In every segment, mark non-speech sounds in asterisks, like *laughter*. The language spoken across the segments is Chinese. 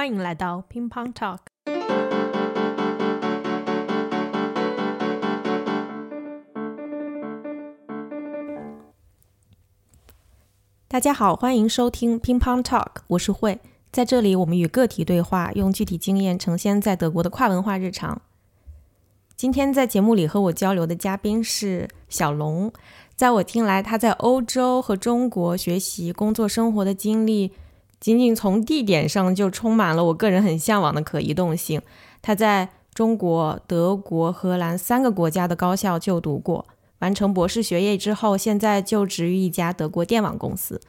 欢迎来到乒乓 Talk。大家好，欢迎收听乒乓 Talk，我是慧，在这里我们与个体对话，用具体经验呈现在德国的跨文化日常。今天在节目里和我交流的嘉宾是小龙，在我听来，他在欧洲和中国学习、工作、生活的经历，仅仅从地点上就充满了我个人很向往的可移动性。他在中国、德国、荷兰三个国家的高校就读过。完成博士学业之后，现在就职于一家德国电网公司。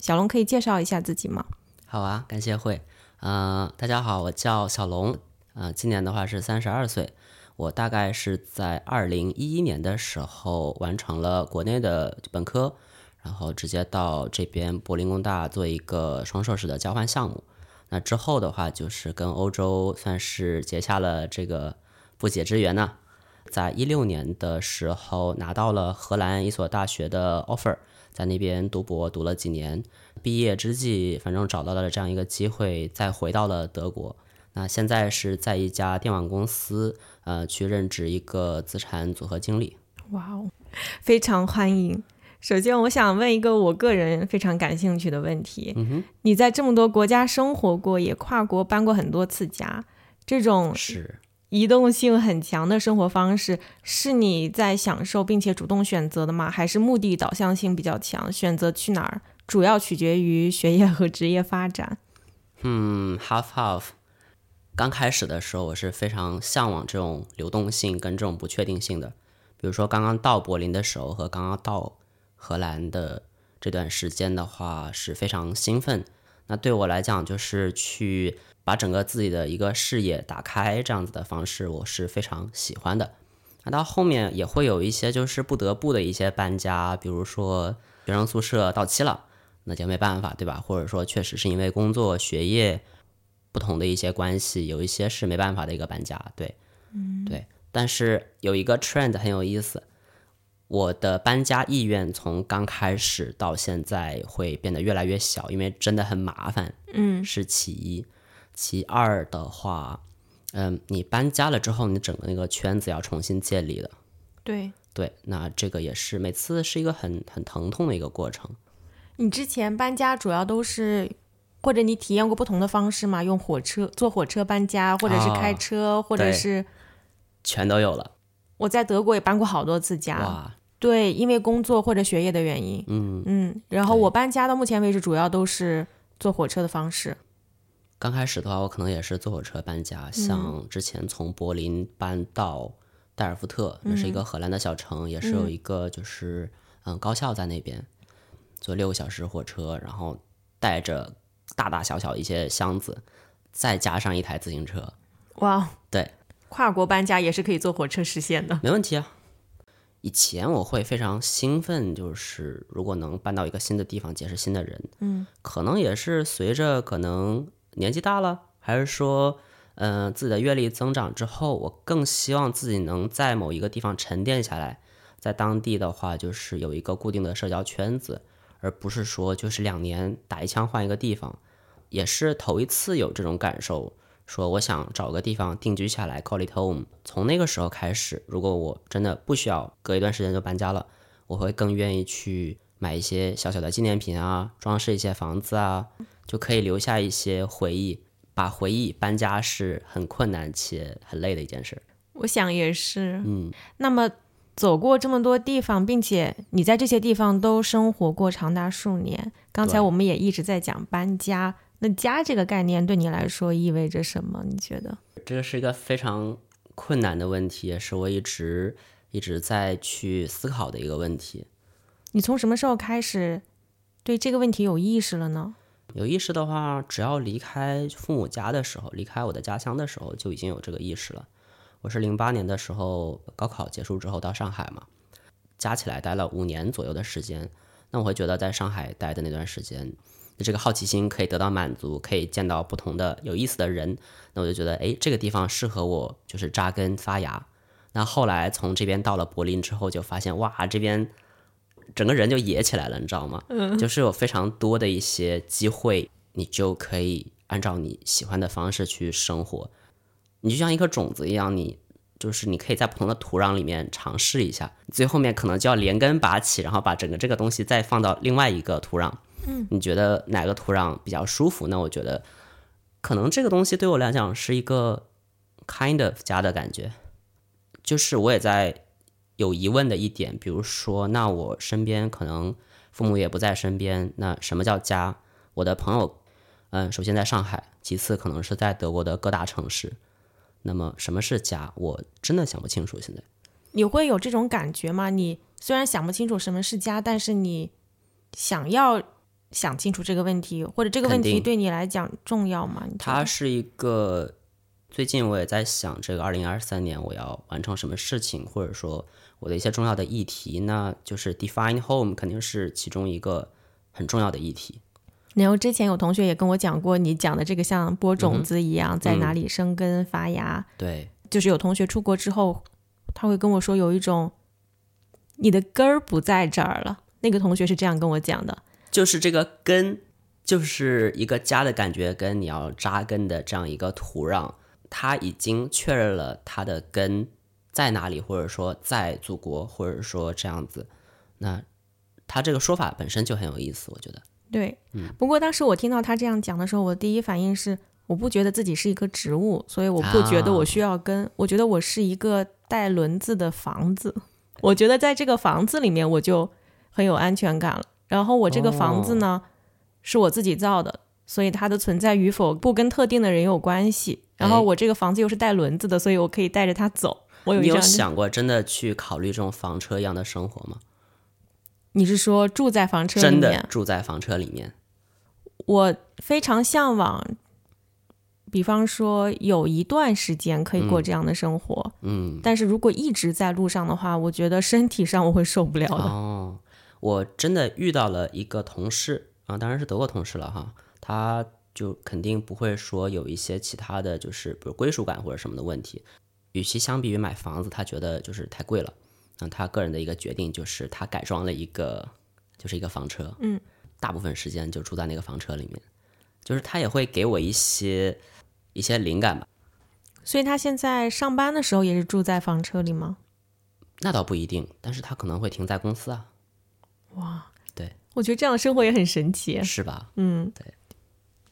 小龙可以介绍一下自己吗？好啊，感谢会。嗯，大家好，我叫小龙。嗯，今年的话是三十二岁。我大概是在二零一一年的时候完成了国内的本科，然后直接到这边柏林工大做一个双硕士的交换项目。那之后的话，就是跟欧洲算是结下了这个不解之缘呢。在一六年的时候，拿到了荷兰一所大学的 offer，在那边读博读了几年，毕业之际，反正找到了这样一个机会，再回到了德国。那现在是在一家电网公司，呃，去任职一个资产组合经理。哇哦，非常欢迎。首先，我想问一个我个人非常感兴趣的问题：嗯，你在这么多国家生活过，也跨国搬过很多次家，这种是。移动性很强的生活方式是你在享受并且主动选择的吗？还是目的导向性比较强？选择去哪儿主要取决于学业和职业发展。*laughs* 嗯，half half。刚开始的时候，我是非常向往这种流动性跟这种不确定性的。比如说，刚刚到柏林的时候和刚刚到荷兰的这段时间的话，是非常兴奋。那对我来讲，就是去。把整个自己的一个视野打开，这样子的方式我是非常喜欢的。那到后面也会有一些就是不得不的一些搬家，比如说学生宿舍到期了，那就没办法，对吧？或者说确实是因为工作、学业不同的一些关系，有一些是没办法的一个搬家，对，嗯，对。但是有一个 trend 很有意思，我的搬家意愿从刚开始到现在会变得越来越小，因为真的很麻烦，嗯，是其一。其二的话，嗯，你搬家了之后，你整个那个圈子要重新建立的。对对，那这个也是每次是一个很很疼痛的一个过程。你之前搬家主要都是，或者你体验过不同的方式吗？用火车、坐火车搬家，或者是开车，或者是全都有了。我在德国也搬过好多次家。哇，对，因为工作或者学业的原因。嗯嗯，然后我搬家到目前为止主要都是坐火车的方式。刚开始的话，我可能也是坐火车搬家，像之前从柏林搬到代尔夫特，那是一个荷兰的小城，也是有一个就是嗯高校在那边，坐六个小时火车，然后带着大大小小一些箱子，再加上一台自行车。哇，对，跨国搬家也是可以坐火车实现的，没问题啊。以前我会非常兴奋，就是如果能搬到一个新的地方，结识新的人，嗯，可能也是随着可能。年纪大了，还是说，嗯，自己的阅历增长之后，我更希望自己能在某一个地方沉淀下来，在当地的话，就是有一个固定的社交圈子，而不是说就是两年打一枪换一个地方，也是头一次有这种感受，说我想找个地方定居下来，call it home。从那个时候开始，如果我真的不需要隔一段时间就搬家了，我会更愿意去买一些小小的纪念品啊，装饰一些房子啊。就可以留下一些回忆，把回忆搬家是很困难且很累的一件事。我想也是，嗯。那么走过这么多地方，并且你在这些地方都生活过长达数年。刚才我们也一直在讲搬家，那家这个概念对你来说意味着什么？你觉得？这个是一个非常困难的问题，也是我一直一直在去思考的一个问题。你从什么时候开始对这个问题有意识了呢？有意识的话，只要离开父母家的时候，离开我的家乡的时候，就已经有这个意识了。我是零八年的时候高考结束之后到上海嘛，加起来待了五年左右的时间。那我会觉得在上海待的那段时间，这个好奇心可以得到满足，可以见到不同的有意思的人。那我就觉得，哎，这个地方适合我，就是扎根发芽。那后来从这边到了柏林之后，就发现哇，这边。整个人就野起来了，你知道吗？嗯，*laughs* 就是有非常多的一些机会，你就可以按照你喜欢的方式去生活。你就像一颗种子一样，你就是你可以在不同的土壤里面尝试一下，最后面可能就要连根拔起，然后把整个这个东西再放到另外一个土壤。嗯，你觉得哪个土壤比较舒服？那我觉得可能这个东西对我来讲是一个 kind of 家的感觉。就是我也在有疑问的一点，比如说，那我身边可能父母也不在身边，那什么叫家？我的朋友，嗯，首先在上海，其次可能是在德国的各大城市。那么什么是家？我真的想不清楚。现在你会有这种感觉吗？你虽然想不清楚什么是家，但是你想要想清楚这个问题，或者这个问题对你来讲重要吗？它是一个，最近我也在想，这个二零二三年我要完成什么事情，或者说我的一些重要的议题，那就是 define home 肯定是其中一个很重要的议题。然后之前有同学也跟我讲过，你讲的这个像播种子一样，在哪里生根发芽。对，就是有同学出国之后，他会跟我说有一种你的根儿不在这儿了。那个同学是这样跟我讲的。就是这个根，就是一个家的感觉，跟你要扎根的这样一个土壤，它已经确认了它的根在哪里，或者说在祖国，或者说这样子。那他这个说法本身就很有意思，我觉得。对，嗯不过当时我听到他这样讲的时候，我第一反应是，我不觉得自己是一棵植物，所以我不觉得我需要根，我觉得我是一个带轮子的房子。我觉得在这个房子里面，我就很有安全感了。然后我这个房子呢，是我自己造的，所以它的存在与否不跟特定的人有关系。然后我这个房子又是带轮子的，所以我可以带着它走。我有一你有，想过真的去考虑这种房车一样的生活吗？你是说住在房车里面真的面？住在房车里面？我非常向往，比方说有一段时间可以过这样的生活，嗯，但是如果一直在路上的话，我觉得身体上我会受不了的。哦，我真的遇到了一个同事啊，当然是德国同事了哈，他就肯定不会说有一些其他的就是比如归属感或者什么的问题。与其相比于买房子，他觉得就是太贵了。那他个人的一个决定就是他改装了一个就是一个房车，嗯，大部分时间就住在那个房车里面，就是他也会给我一些一些灵感吧。所以他现在上班的时候也是住在房车里吗？那倒不一定，但是他可能会停在公司啊，我觉得这样的生活也很神奇。是吧？嗯，对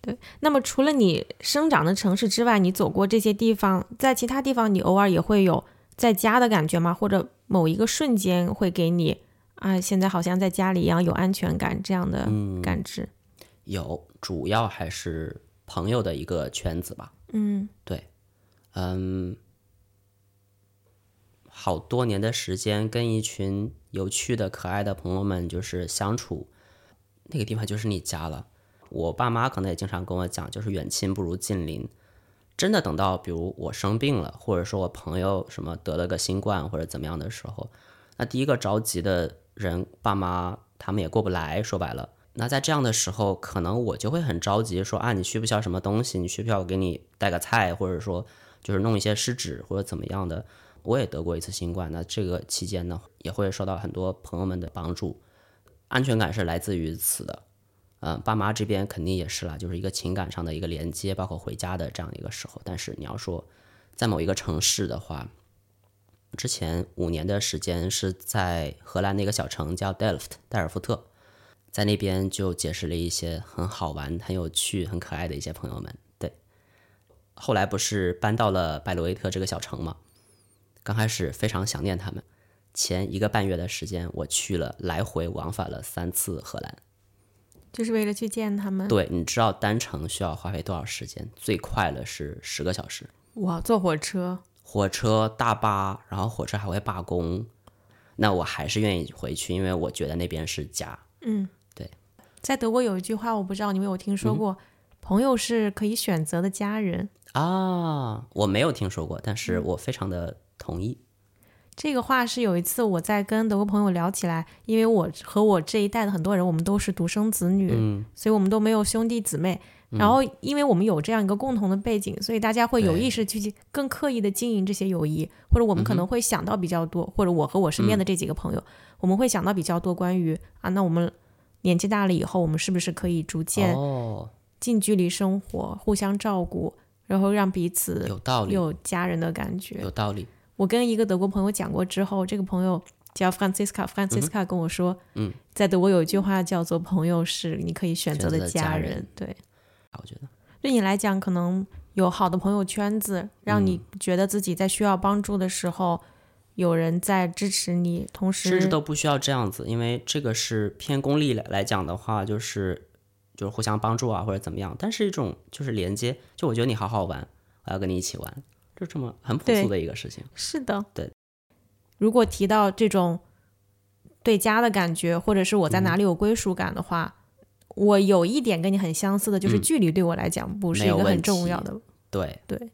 对。那么除了你生长的城市之外，你走过这些地方，在其他地方你偶尔也会有在家的感觉吗？或者某一个瞬间会给你啊，现在好像在家里一样有安全感这样的感知？有，主要还是朋友的一个圈子吧。嗯对，嗯，好多年的时间跟一群有趣的、可爱的朋友们就是相处，那个地方就是你家了。我爸妈可能也经常跟我讲，就是远亲不如近邻。真的等到比如我生病了，或者说我朋友什么得了个新冠或者怎么样的时候，那第一个着急的人，爸妈他们也过不来。说白了，那在这样的时候，可能我就会很着急，说啊，你需不需要什么东西？你需不需要我给你带个菜，或者说就是弄一些湿纸或者怎么样的？我也得过一次新冠，那这个期间呢，也会受到很多朋友们的帮助，安全感是来自于此的。嗯，爸妈这边肯定也是啦，就是一个情感上的一个连接，包括回家的这样一个时候。但是你要说在某一个城市的话，之前五年的时间是在荷兰那个小城叫 Delft 代尔夫特，在那边就结识了一些很好玩、很有趣、很可爱的一些朋友们。对，后来不是搬到了拜罗维特这个小城吗，刚开始非常想念他们。前一个半月的时间，我去了来回往返了三次荷兰。就是为了去见他们。对，你知道单程需要花费多少时间？最快的是十个小时，哇，坐火车，火车、大巴，然后火车还会罢工。那我还是愿意回去，因为我觉得那边是家。嗯，对。在德国有一句话，我不知道你有没有听说过，朋友是可以选择的家人。啊，我没有听说过，但是我非常的同意。这个话是有一次我在跟德国朋友聊起来，因为我和我这一代的很多人，我们都是独生子女，嗯所以我们都没有兄弟姊妹。然后，因为我们有这样一个共同的背景，所以大家会有意识去更刻意的经营这些友谊，或者我们可能会想到比较多，或者我和我身边的这几个朋友，我们会想到比较多关于啊，那我们年纪大了以后，我们是不是可以逐渐哦，近距离生活，互相照顾，然后让彼此有道理，有家人的感觉。有道理。我跟一个德国朋友讲过之后，这个朋友叫 Francisca，Francisca 跟我说，嗯，在德国有一句话叫做“朋友是你可以选择的家家人对，我觉得。对你来讲，可能有好的朋友圈子，让你嗯。觉得自己在需要帮助的时候，有人在支持你，同时甚至都不需要这样子，因为这个是偏功利来来讲的话，就是就是互相帮助啊，或者怎么样。但是一种就是连接，就我觉得你好好玩，我要跟你一起玩，就这么很朴素的一个事情。是的，对。如果提到这种对家的感觉，或者是我在嗯哪里有归属感的话，我有一点跟你很相似的，就是嗯距离对我来讲不是一个很重要的。对对，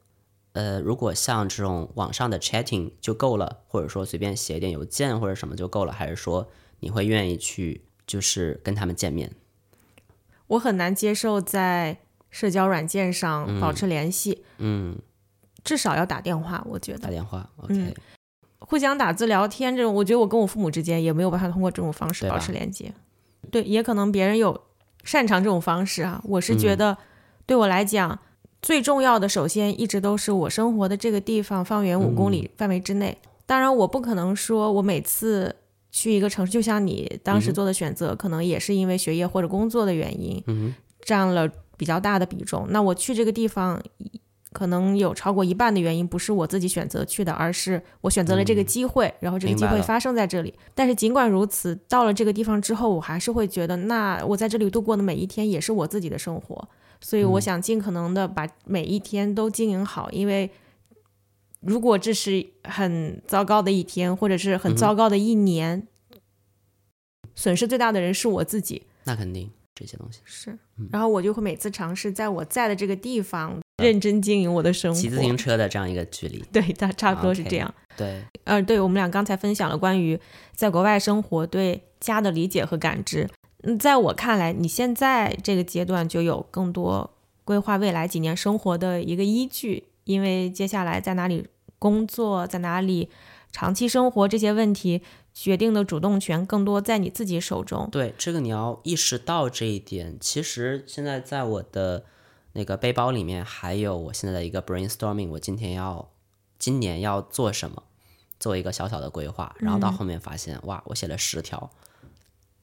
呃，如果像这种网上的 chatting 就够了，或者说随便写一点邮件或者什么就够了，还是说你会愿意去就是跟他们见面？我很难接受在社交软件上保持联系，嗯，至少要打电话。我觉得打电话，OK，、嗯互相打字聊天这种，我觉得我跟我父母之间也没有办法通过这种方式保持连接。对，也可能别人有擅长这种方式啊。我是嗯觉得，对我来讲，最重要的首先一直都是我生活的这个地方方圆五公嗯里范围之内。当然，我不可能说我每次去一个城市，就像你当时做的选择，可能也是因为学业或者工作的原因，嗯占了比较大的比重。那我去这个地方，可能有超过一半的原因不是我自己选择去的，而是我选择了这个机会，然后这个机会发生在这里。但是尽管如此，到了这个地方之后，我还是会觉得，那我在这里度过的每一天也是我自己的生活，所以嗯我想尽可能的把每一天都经营好，因为。如果这是很糟糕的一天，或者是很嗯糟糕的一年，损失最大的人是我自己。那肯定这些东西。是嗯，然后我就会每次尝试在我在的这个地方认真经营我的生活。骑自行车的这样一个距离，对，它差不多是这样。对，呃，对，我们俩刚才分享了关于在国外生活对家的理解和感知。嗯，在我看来，你现在这个阶段就有更多规划未来几年生活的一个依据，因为接下来在哪里工作，在哪里长期生活这些问题，决定的主动权更多在你自己手中。对，这个你要意识到这一点。其实现在在我的那个背包里面，还有我现在的一个 brainstorming，我今天要今年要做什么，做一个小小的规划。然后到后面发现，哇，我写了十条，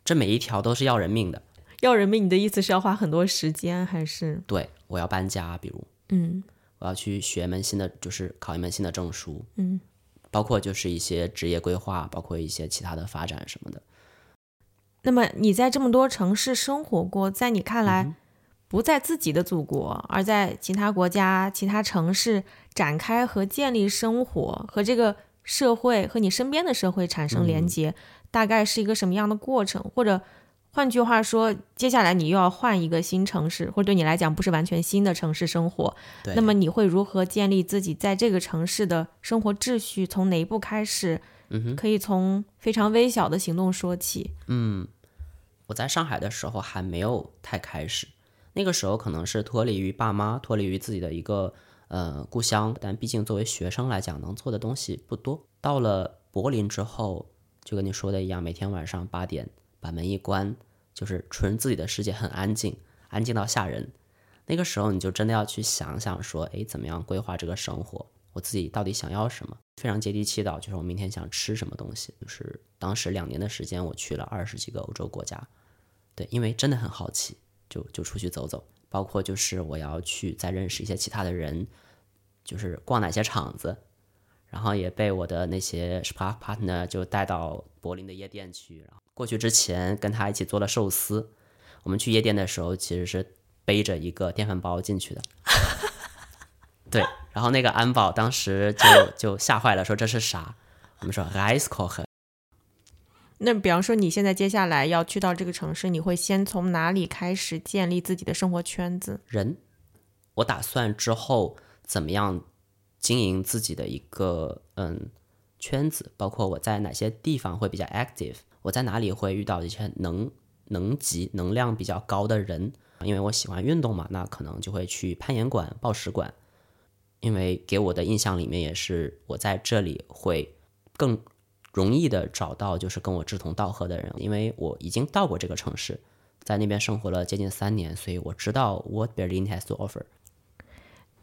这每一条都是要人命的。要人命，你的意思是要花很多时间，还是对我要搬家，比如嗯我要去学一门新的，就是考一门新的证书，嗯？包括就是一些职业规划，包括一些其他的发展什么的。那么你在这么多城市生活过，在你看来，嗯不在自己的祖国，而在其他国家、其他城市展开和建立生活，和这个社会和你身边的社会产生嗯连接，大概是一个什么样的过程？或者换句话说，接下来你又要换一个新城市，或者对你来讲不是完全新的城市生活，那么你会如何建立自己在这个城市的生活秩序？从哪一步开始？可以从非常微小的行动说起。嗯，我在上海的时候还没有太开始，那个时候可能是脱离于爸妈，脱离于自己的一个呃故乡，但毕竟作为学生来讲，能做的东西不多。到了柏林之后，就跟你说的一样，每天晚上八点把门一关，就是纯自己的世界，很安静，安静到吓人。那个时候你就真的要去想想说，诶，怎么样规划这个生活？我自己到底想要什么？非常接地气的，就是我明天想吃什么东西。就是当时两年的时间，我去了二十几个欧洲国家，对，因为真的很好奇，就就出去走走。包括就是我要去再认识一些其他的人，就是逛哪些场子，然后也被我的那些 spark partner 就带到柏林的夜店去。然后过去之前跟他一起做了寿司。我们去夜店的时候其实是背着一个电饭煲进去的。*laughs* 对，然后那个安保当时就就吓坏了，说这是啥？我们说 rice cook，那比方说，你现在接下来要去到这个城市，你会先从哪里开始建立自己的生活圈子？人，我打算之后怎么样经营自己的一个嗯圈子，包括我在哪些地方会比较 active，我在哪里会遇到一些能能级、能量比较高的人，因为我喜欢运动嘛，那可能就会去攀岩馆、报石馆，因为给我的印象里面也是我在这里会更容易的找到就是跟我志同道合的人，因为我已经到过这个城市。在那边生活了接近三年，所以我知道 what Berlin has to offer。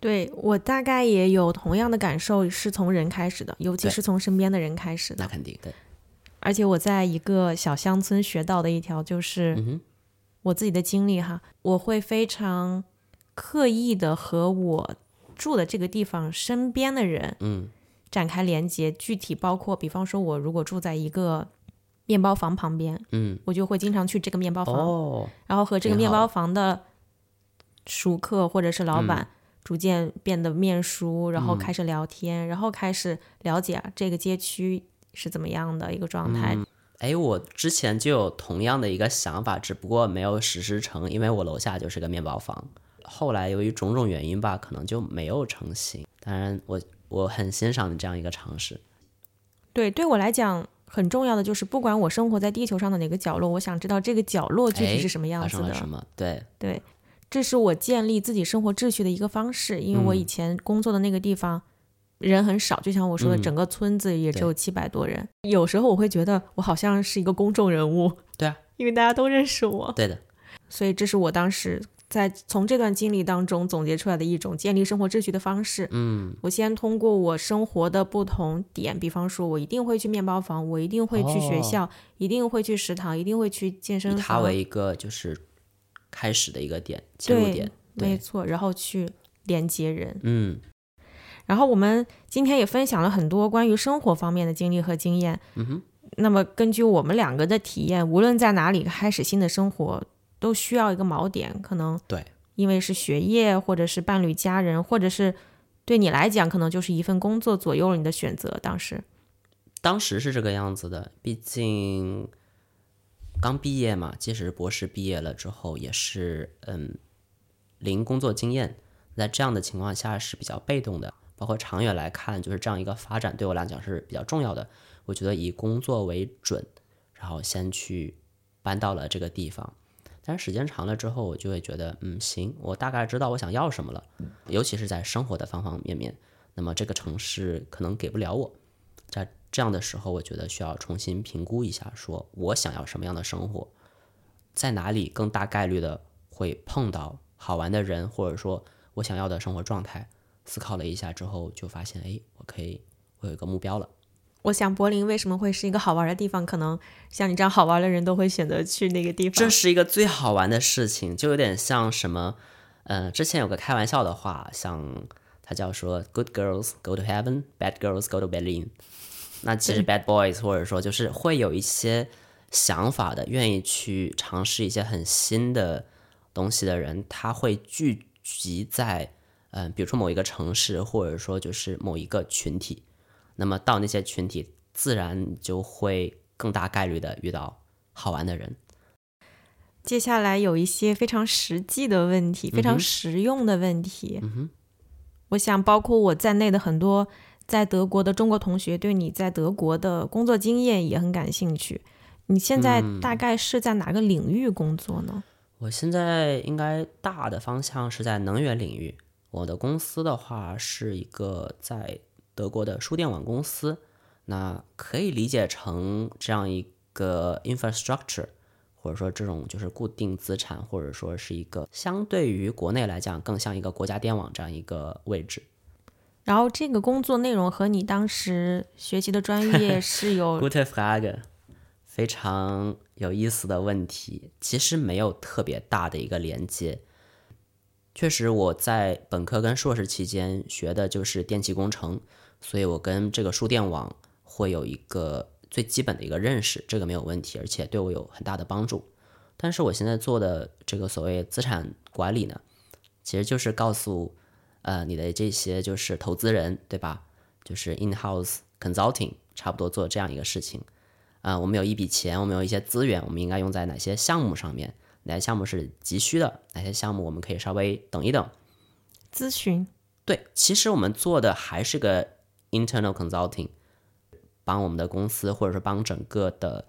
对我大概也有同样的感受，是从人开始的，尤其是从身边的人开始的。那肯定对，而且我在一个小乡村学到的一条就是嗯，我自己的经历哈，我会非常刻意的和我住的这个地方身边的人嗯展开连接。具体包括，比方说，我如果住在一个面包房旁边，嗯，我就会经常去这个面包房，哦，然后和这个面包房的熟客或者是老嗯板逐渐变得面熟，然后嗯开始聊天，然后开始了解啊这个街区是怎么样的一个状态。哎，我之前就有同样的一个想法，只不过没有实施成，因为我楼下就是个面包房。后来由于种种原因吧，可能就没有成型。当然我，我很欣赏你这样一个尝试。对，对我来讲很重要的就是，不管我生活在地球上的哪个角落，我想知道这个角落具体哎是什么样子的。对，对，这是我建立自己生活秩序的一个方式。因为我嗯以前工作的那个地方。人很少，就像我说的，嗯整个村子也只有七百多人。有时候我会觉得我好像是一个公众人物，对啊，因为大家都认识我。对的，所以这是我当时在从这段经历当中总结出来的一种建立生活秩序的方式。嗯，我先通过我生活的不同点，比方说，我一定会去面包房，我一定会去学校，一定会去食堂，一定会去健身房以它，为一个就是开始的一个点，切入点。对，没错，然后去连接人。嗯然后我们今天也分享了很多关于生活方面的经历和经验。嗯哼，那么根据我们两个的体验，无论在哪里开始新的生活，都需要一个锚点，可能对，因为是学业，或者是伴侣、家人，或者是对你来讲，可能就是一份工作左右了你的选择。当时，当时是这个样子的，毕竟刚毕业嘛，即使是博士毕业了之后，也是嗯零工作经验，在这样的情况下是比较被动的。包括长远来看，就是这样一个发展对我来讲是比较重要的。我觉得以工作为准，然后先去搬到了这个地方。但是时间长了之后，我就会觉得，嗯，行，我大概知道我想要什么了，尤其是在生活的方方面面。那么这个城市可能给不了我，在这样的时候，我觉得需要重新评估一下，说我想要什么样的生活，在哪里更大概率的会碰到好玩的人，或者说我想要的生活状态。思考了一下之后，就发现，哎，我可以，我有一个目标了。我想柏林为什么会是一个好玩的地方？可能像你这样好玩的人都会选择去那个地方。这是一个最好玩的事情，就有点像什么，呃，之前有个开玩笑的话，像他叫说 “good girls go to heaven, bad girls go to Berlin”。*laughs* 那其实 bad boys 或者说就是会有一些想法的，愿意去尝试一些很新的东西的人，他会聚集在嗯、呃，比如说某一个城市，或者说就是某一个群体。那么到那些群体，自然就会更大概率的遇到好玩的人。接下来有一些非常实际的问题，非常实用的问题。嗯哼，我想包括我在内的很多在德国的中国同学，对你在德国的工作经验也很感兴趣。你现在大概是在哪个领域工作呢？我现在应该大的方向是在能源领域。我的公司的话是一个在德国的输电网公司，那可以理解成这样一个 infrastructure，或者说这种就是固定资产，或者说是一个相对于国内来讲更像一个国家电网这样一个位置。然后这个工作内容和你当时学习的专业 *laughs* 是有 Gute Frage，非常有意思的问题，其实没有特别大的一个连接。确实，我在本科跟硕士期间学的就是电气工程，所以我跟这个输电网会有一个最基本的一个认识，这个没有问题，而且对我有很大的帮助。但是我现在做的这个所谓资产管理呢，其实就是告诉呃你的这些就是投资人，对吧？就是 in-house consulting，差不多做这样一个事情。啊、我们有一笔钱，我们有一些资源，我们应该用在哪些项目上面？哪些项目是急需的？哪些项目我们可以稍微等一等？咨询对，其实我们做的还是个 internal consulting，帮我们的公司或者是帮整个的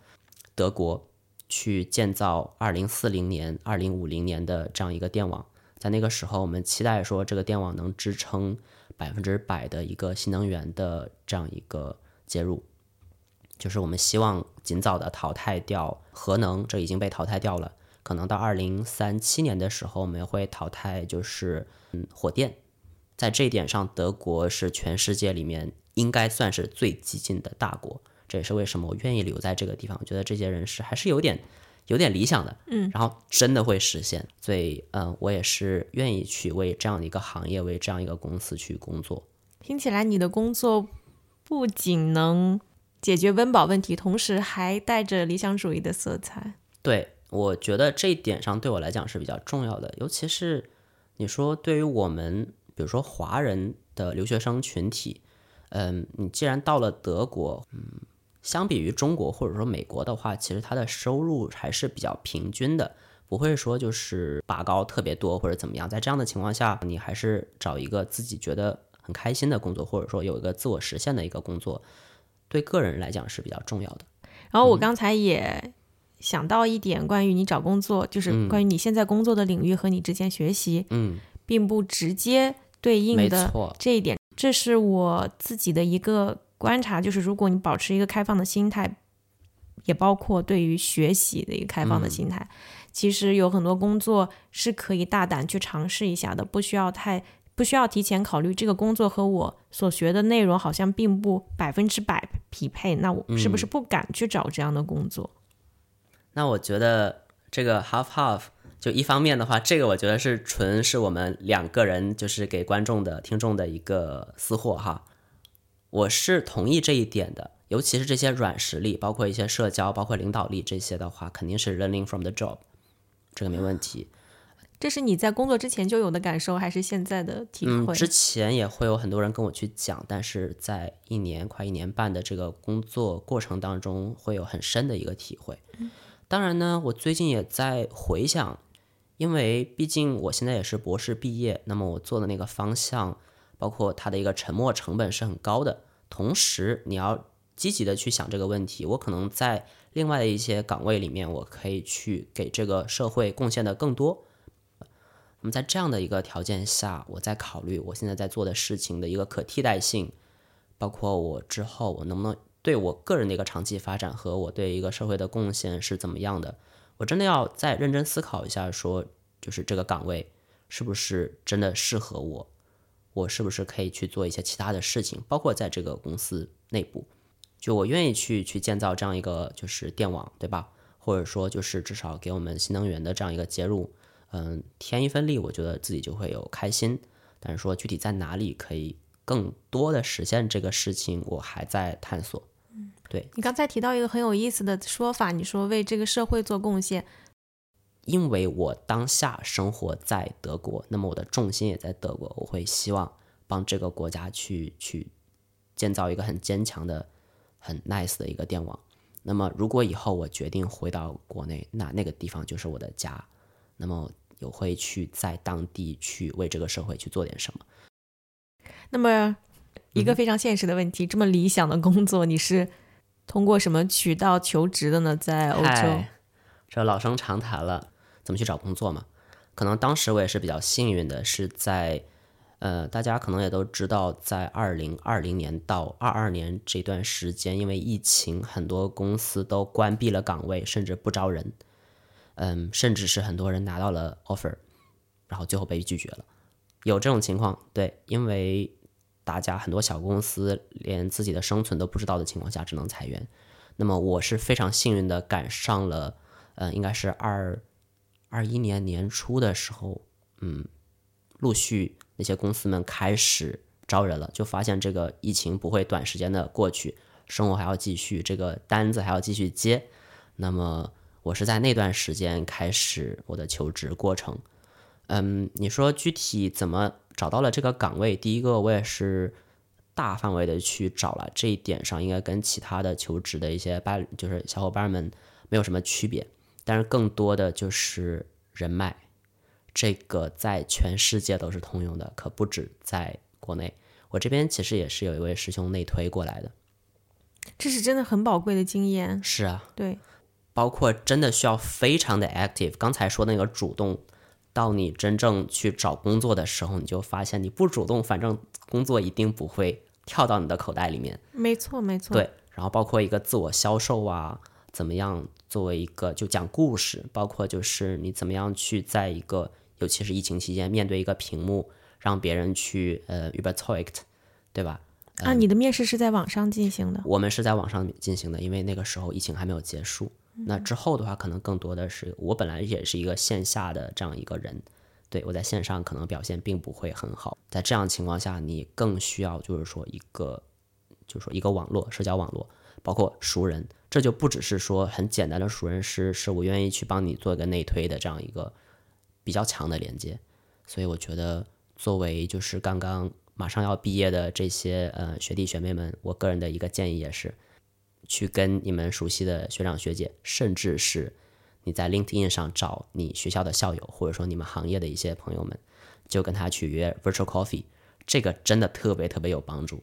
德国去建造二零四零年、二零五零年的这样一个电网。在那个时候，我们期待说这个电网能支撑百分之百的一个新能源的这样一个接入，就是我们希望尽早的淘汰掉核能，这已经被淘汰掉了。可能到二零三七年的时候，我们会淘汰就是嗯火电，在这一点上，德国是全世界里面应该算是最激进的大国。这也是为什么我愿意留在这个地方。我觉得这些人是还是有点有点理想的，嗯，然后真的会实现。所以，嗯，我也是愿意去为这样的一个行业，为这样一个公司去工作。听起来你的工作不仅能解决温饱问题，同时还带着理想主义的色彩。对，我觉得这一点上对我来讲是比较重要的，尤其是你说对于我们，比如说华人的留学生群体，嗯，你既然到了德国，嗯。相比于中国或者说美国的话，其实他的收入还是比较平均的，不会说就是拔高特别多或者怎么样。在这样的情况下，你还是找一个自己觉得很开心的工作，或者说有一个自我实现的一个工作，对个人来讲是比较重要的。然后我刚才也想到一点，关于你找工作，就是关于你现在工作的领域和你之前学习，嗯，并不直接对应的这一点，这是我自己的一个。观察就是，如果你保持一个开放的心态，也包括对于学习的一个开放的心态，其实有很多工作是可以大胆去尝试一下的，不需要太不需要提前考虑这个工作和我所学的内容好像并不百分之百匹配，那我是不是不敢去找这样的工作？那我觉得这个 half half 就一方面的话，这个我觉得是纯是我们两个人就是给观众的听众的一个私货哈。我是同意这一点的，尤其是这些软实力，包括一些社交，包括领导力这些的话，肯定是 learning from the job，这个没问题。这是你在工作之前就有的感受，还是现在的体会？嗯，之前也会有很多人跟我去讲，但是在一年快一年半的这个工作过程当中，会有很深的一个体会。当然呢，我最近也在回想，因为毕竟我现在也是博士毕业，那么我做的那个方向。包括它的一个沉没成本是很高的，同时你要积极的去想这个问题。我可能在另外的一些岗位里面，我可以去给这个社会贡献的更多。那么在这样的一个条件下，我在考虑我现在在做的事情的一个可替代性，包括我之后我能不能对我个人的一个长期发展和我对一个社会的贡献是怎么样的？我真的要再认真思考一下，说就是这个岗位是不是真的适合我。我是不是可以去做一些其他的事情，包括在这个公司内部，就我愿意去去建造这样一个就是电网，对吧？或者说就是至少给我们新能源的这样一个接入，嗯，添一份力，我觉得自己就会有开心。但是说具体在哪里可以更多的实现这个事情，我还在探索。嗯，对你刚才提到一个很有意思的说法，你说为这个社会做贡献。因为我当下生活在德国，那么我的重心也在德国，我会希望帮这个国家去去建造一个很坚强的、很 nice 的一个电网。那么如果以后我决定回到国内，那那个地方就是我的家。那么我会去在当地去为这个社会去做点什么。那么一个非常现实的问题，这么理想的工作，你是通过什么渠道求职的呢？在欧洲，这老生常谈了。怎么去找工作嘛？可能当时我也是比较幸运的，是在，呃，大家可能也都知道，在二零二零年到二二年这段时间，因为疫情，很多公司都关闭了岗位，甚至不招人，嗯，甚至是很多人拿到了 offer，然后最后被拒绝了，有这种情况，对，因为大家很多小公司连自己的生存都不知道的情况下，只能裁员。那么我是非常幸运的赶上了，呃，应该是二。二一年年初的时候，嗯，陆续那些公司们开始招人了，就发现这个疫情不会短时间的过去，生活还要继续，这个单子还要继续接。那么我是在那段时间开始我的求职过程。嗯，你说具体怎么找到了这个岗位？第一个，我也是大范围的去找了，这一点上应该跟其他的求职的一些伴就是小伙伴们没有什么区别。但是更多的就是人脉，这个在全世界都是通用的，可不止在国内。我这边其实也是有一位师兄内推过来的，这是真的很宝贵的经验。是啊，对，包括真的需要非常的 active。刚才说那个主动，到你真正去找工作的时候，你就发现你不主动，反正工作一定不会跳到你的口袋里面。没错，没错。对，然后包括一个自我销售啊。怎么样作为一个就讲故事，包括就是你怎么样去在一个尤其是疫情期间面对一个屏幕，让别人去呃 überzeugt，对吧？啊，你的面试是在网上进行的？我们是在网上进行的，因为那个时候疫情还没有结束。那之后的话，可能更多的是我本来也是一个线下的这样一个人，对我在线上可能表现并不会很好。在这样情况下，你更需要就是说一个，就是说一个网络社交网络，包括熟人，这就不只是说很简单的熟人，是是我愿意去帮你做一个内推的这样一个比较强的连接。所以我觉得，作为就是刚刚马上要毕业的这些呃学弟学妹们，我个人的一个建议也是。去跟你们熟悉的学长学姐，甚至是你在 LinkedIn 上找你学校的校友，或者说你们行业的一些朋友们，就跟他去约 Virtual Coffee，这个真的特别特别有帮助。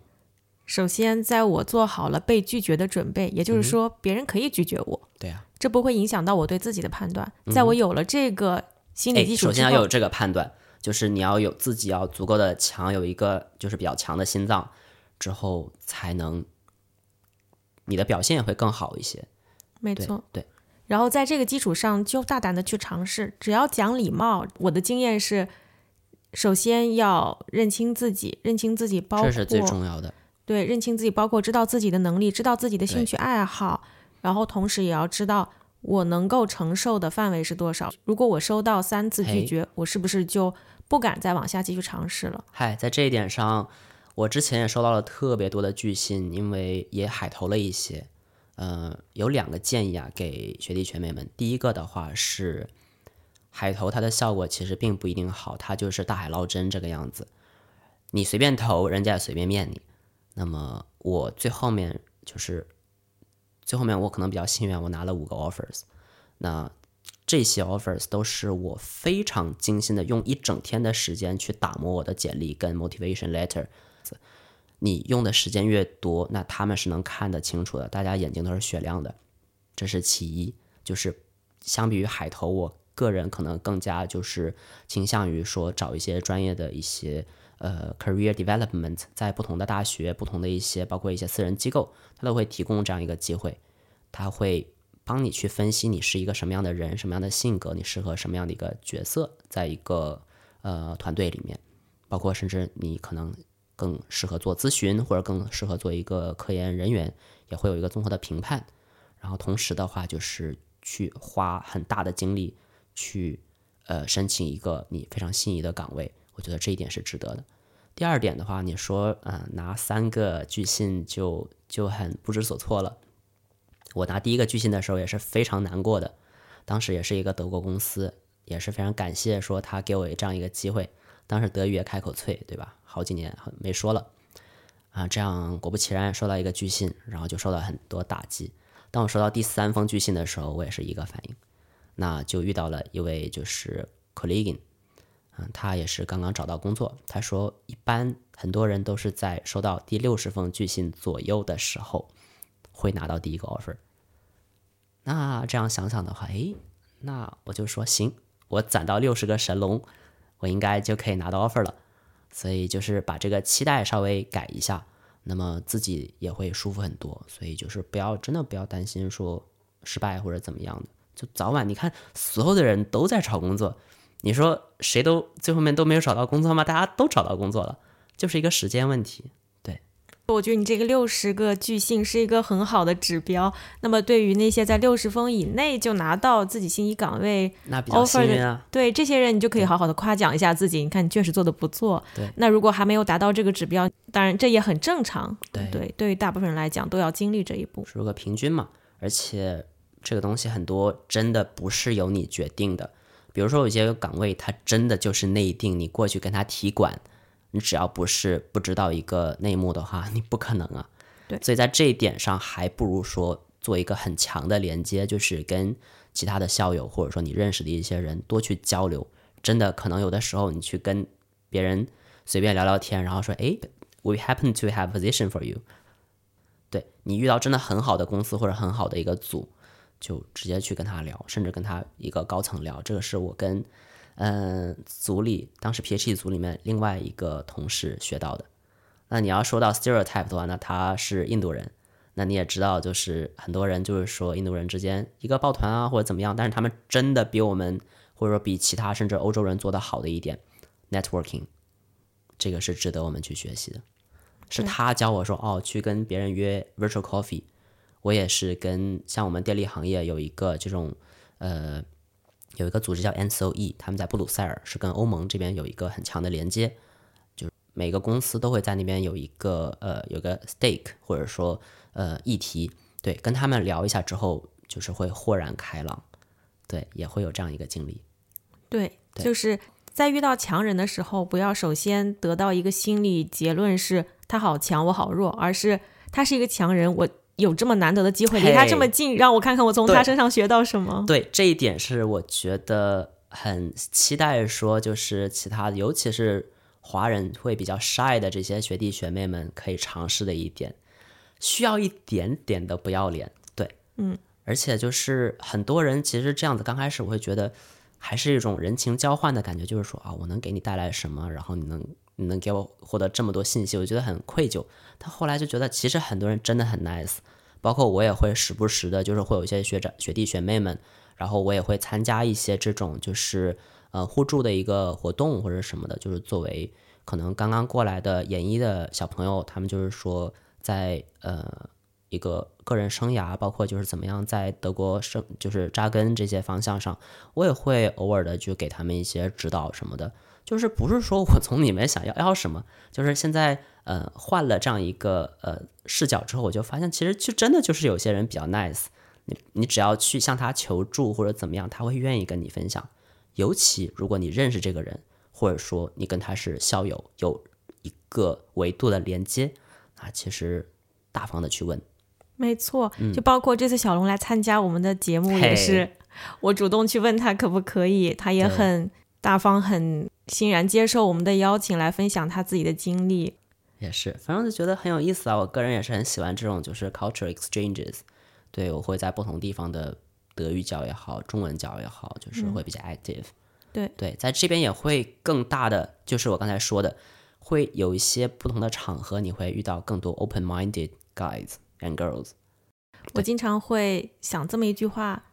首先，在我做好了被拒绝的准备，也就是说别人可以拒绝我，对啊，这不会影响到我对自己的判断。在我有了这个心理基础首先要有这个判断，就是你要有自己要足够的强，有一个就是比较强的心脏，之后才能。你的表现也会更好一些，没错，对。然后在这个基础上，就大胆的去尝试，只要讲礼貌。我的经验是，首先要认清自己，认清自己，包括这是最重要的。对，认清自己，包括知道自己的能力，知道自己的兴趣爱好，然后同时也要知道我能够承受的范围是多少。如果我收到三次拒绝，我是不是就不敢再往下继续尝试了？嗨，在这一点上。我之前也收到了特别多的拒信，因为也海投了一些。呃，有两个建议啊，给学弟学妹们。第一个的话是，海投它的效果其实并不一定好，它就是大海捞针这个样子。你随便投，人家也随便面你。那么我最后面就是最后面我可能比较幸运，我拿了五个 offers。那这些 offers 都是我非常精心的用一整天的时间去打磨我的简历跟 motivation letter。你用的时间越多，那他们是能看得清楚的，大家眼睛都是雪亮的，这是其一。就是相比于海投，我个人可能更加就是倾向于说找一些专业的一些呃 career development，在不同的大学、不同的一些包括一些私人机构，他都会提供这样一个机会，他会帮你去分析你是一个什么样的人、什么样的性格，你适合什么样的一个角色，在一个呃团队里面，包括甚至你可能。更适合做咨询，或者更适合做一个科研人员，也会有一个综合的评判。然后同时的话，就是去花很大的精力去呃申请一个你非常心仪的岗位，我觉得这一点是值得的。第二点的话，你说嗯拿三个拒信就就很不知所措了。我拿第一个拒信的时候也是非常难过的，当时也是一个德国公司，也是非常感谢说他给我这样一个机会。当时德语也开口脆，对吧？好几年没说了啊，这样果不其然收到一个拒信，然后就受到很多打击。当我收到第三封拒信的时候，我也是一个反应，那就遇到了一位就是 colleague，嗯，他也是刚刚找到工作。他说，一般很多人都是在收到第六十封拒信左右的时候会拿到第一个 offer。那这样想想的话，诶，那我就说行，我攒到六十个神龙。我应该就可以拿到 offer 了，所以就是把这个期待稍微改一下，那么自己也会舒服很多。所以就是不要真的不要担心说失败或者怎么样的，就早晚你看所有的人都在找工作，你说谁都最后面都没有找到工作吗？大家都找到工作了，就是一个时间问题。我觉得你这个六十个巨星是一个很好的指标。那么对于那些在六十分以内就拿到自己心仪岗位那比较幸运啊，对这些人你就可以好好的夸奖一下自己。你看你确实做的不错。对。那如果还没有达到这个指标，当然这也很正常。对对，对于大部分人来讲都要经历这一步。是个平均嘛，而且这个东西很多真的不是由你决定的。比如说有些岗位它真的就是内定，你过去跟他提管。你只要不是不知道一个内幕的话，*laughs* 你不可能啊。对，所以在这一点上，还不如说做一个很强的连接，就是跟其他的校友或者说你认识的一些人多去交流。真的，可能有的时候你去跟别人随便聊聊天，然后说：“哎，we happen to have position for you。”对你遇到真的很好的公司或者很好的一个组，就直接去跟他聊，甚至跟他一个高层聊。这个是我跟。嗯，组里当时 PHE 组里面另外一个同事学到的。那你要说到 stereotype 的话，那他是印度人。那你也知道，就是很多人就是说印度人之间一个抱团啊或者怎么样，但是他们真的比我们或者说比其他甚至欧洲人做的好的一点，networking，这个是值得我们去学习的。是他教我说哦，去跟别人约 virtual coffee。我也是跟像我们电力行业有一个这种呃有一个组织叫 NSOE，他们在布鲁塞尔是跟欧盟这边有一个很强的连接，就是每个公司都会在那边有一个呃有个 stake 或者说呃议题，对，跟他们聊一下之后，就是会豁然开朗，对，也会有这样一个经历。对，就是在遇到强人的时候，不要首先得到一个心理结论是他好强，我好弱，而是他是一个强人，我。有这么难得的机会，离他这么近，让我看看我从他身上学到什么。对这一点是我觉得很期待，说就是其他的，尤其是华人会比较 shy 的这些学弟学妹们可以尝试的一点，需要一点点的不要脸。对，嗯，而且就是很多人其实这样子，刚开始我会觉得还是一种人情交换的感觉，就是说啊，我能给你带来什么，然后你能你能给我获得这么多信息，我觉得很愧疚。他后来就觉得，其实很多人真的很 nice。包括我也会时不时的，就是会有一些学长、学弟、学妹们，然后我也会参加一些这种就是呃互助的一个活动或者什么的，就是作为可能刚刚过来的研一的小朋友，他们就是说在呃一个个人生涯，包括就是怎么样在德国生就是扎根这些方向上，我也会偶尔的就给他们一些指导什么的。就是不是说我从里面想要要什么，就是现在呃换了这样一个呃视角之后，我就发现其实就真的就是有些人比较 nice，你你只要去向他求助或者怎么样，他会愿意跟你分享。尤其如果你认识这个人，或者说你跟他是校友，有一个维度的连接啊，其实大方的去问。没错，就包括这次小龙来参加我们的节目也是，*laughs* 我主动去问他可不可以，他也很大方很。欣然接受我们的邀请来分享他自己的经历，也是，反正就觉得很有意思啊。我个人也是很喜欢这种就是 culture exchanges，对我会在不同地方的德语角也好，中文角也好，就是会比较 active。对对，在这边也会更大的，就是我刚才说的，会有一些不同的场合，你会遇到更多 open-minded guys and girls。我经常会想这么一句话：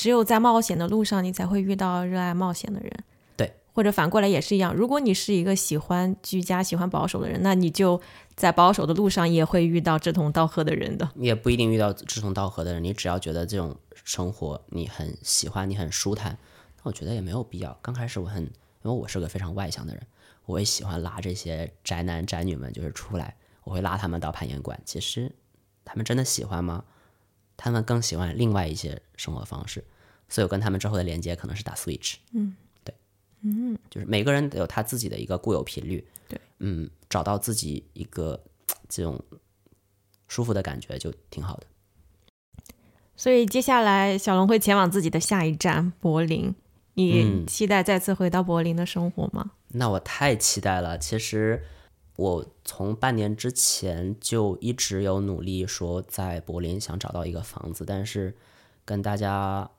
只有在冒险的路上，你才会遇到热爱冒险的人。对或者反过来也是一样，如果你是一个喜欢居家、喜欢保守的人，那你就在保守的路上也会遇到志同道合的人的。也不一定遇到志同道合的人，你只要觉得这种生活你很喜欢，你很舒坦，那我觉得也没有必要。刚开始我很，因为我是个非常外向的人，我也喜欢拉这些宅男宅女们就是出来，我会拉他们到攀岩馆。其实他们真的喜欢吗？他们更喜欢另外一些生活方式，所以我跟他们之后的连接可能是打 Switch。嗯。对嗯，就是每个人都有他自己的一个固有频率，对，嗯，找到自己一个这种舒服的感觉就挺好的。所以接下来小龙会前往自己的下一站柏林，你期待再次回到柏林的生活吗？那我太期待了。其实我从半年之前就一直有努力说在柏林想找到一个房子，但是跟大家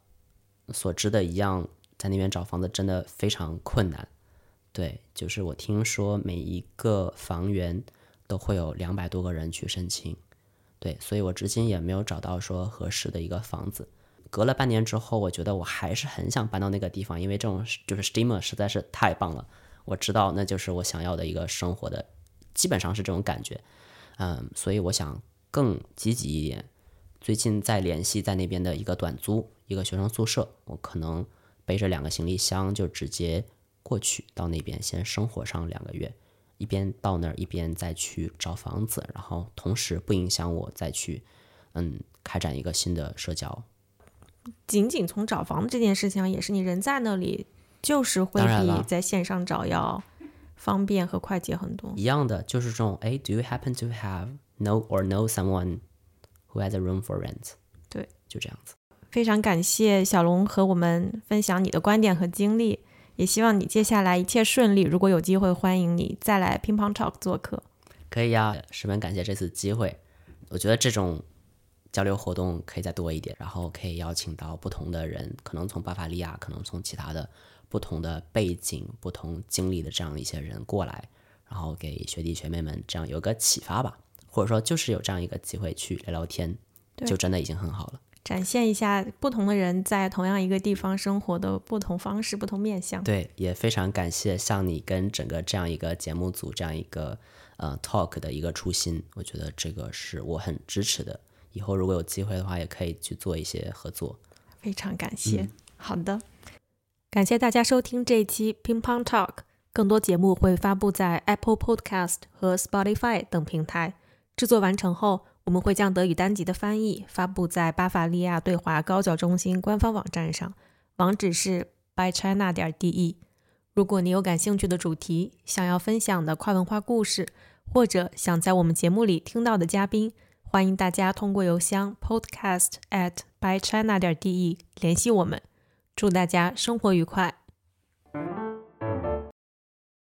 所知的一样。在那边找房子真的非常困难，对，就是我听说每一个房源都会有两百多个人去申请，对，所以我至今也没有找到说合适的一个房子。隔了半年之后，我觉得我还是很想搬到那个地方，因为这种就是 Steamer 实在是太棒了，我知道那就是我想要的一个生活的，基本上是这种感觉，嗯，所以我想更积极一点。最近在联系在那边的一个短租一个学生宿舍，我可能。背着两个行李箱就直接过去到那边先生活上两个月，一边到那儿一边再去找房子，然后同时不影响我再去嗯开展一个新的社交。仅仅从找房子这件事情也是你人在那里，就是会比在线上找要方便和快捷很多。一样的就是这种哎，Do you happen to have know or know someone who has a room for rent？对，就这样子。非常感谢小龙和我们分享你的观点和经历，也希望你接下来一切顺利。如果有机会，欢迎你再来乒乓 talk 做客。可以呀，十分感谢这次机会。我觉得这种交流活动可以再多一点，然后可以邀请到不同的人，可能从巴伐利亚，可能从其他的不同的背景、不同经历的这样一些人过来，然后给学弟学妹们这样有个启发吧。或者说就是有这样一个机会去聊聊天，就真的已经很好了。展现一下不同的人在同样一个地方生活的不同方式、不同面相。对，也非常感谢像你跟整个这样一个节目组这样一个呃 talk 的一个初心，我觉得这个是我很支持的。以后如果有机会的话，也可以去做一些合作。非常感谢。好的，感谢大家收听这一期 Ping Pong Talk。更多节目会发布在 Apple Podcast 和 Spotify 等平台。制作完成后，我们会将德语单集的翻译发布在巴伐利亚对华高教中心官方网站上，网址是 bychina 点 de。如果你有感兴趣的主题，想要分享的跨文化故事，或者想在我们节目里听到的嘉宾，欢迎大家通过邮箱 podcast at bychina 点 de 联系我们。祝大家生活愉快！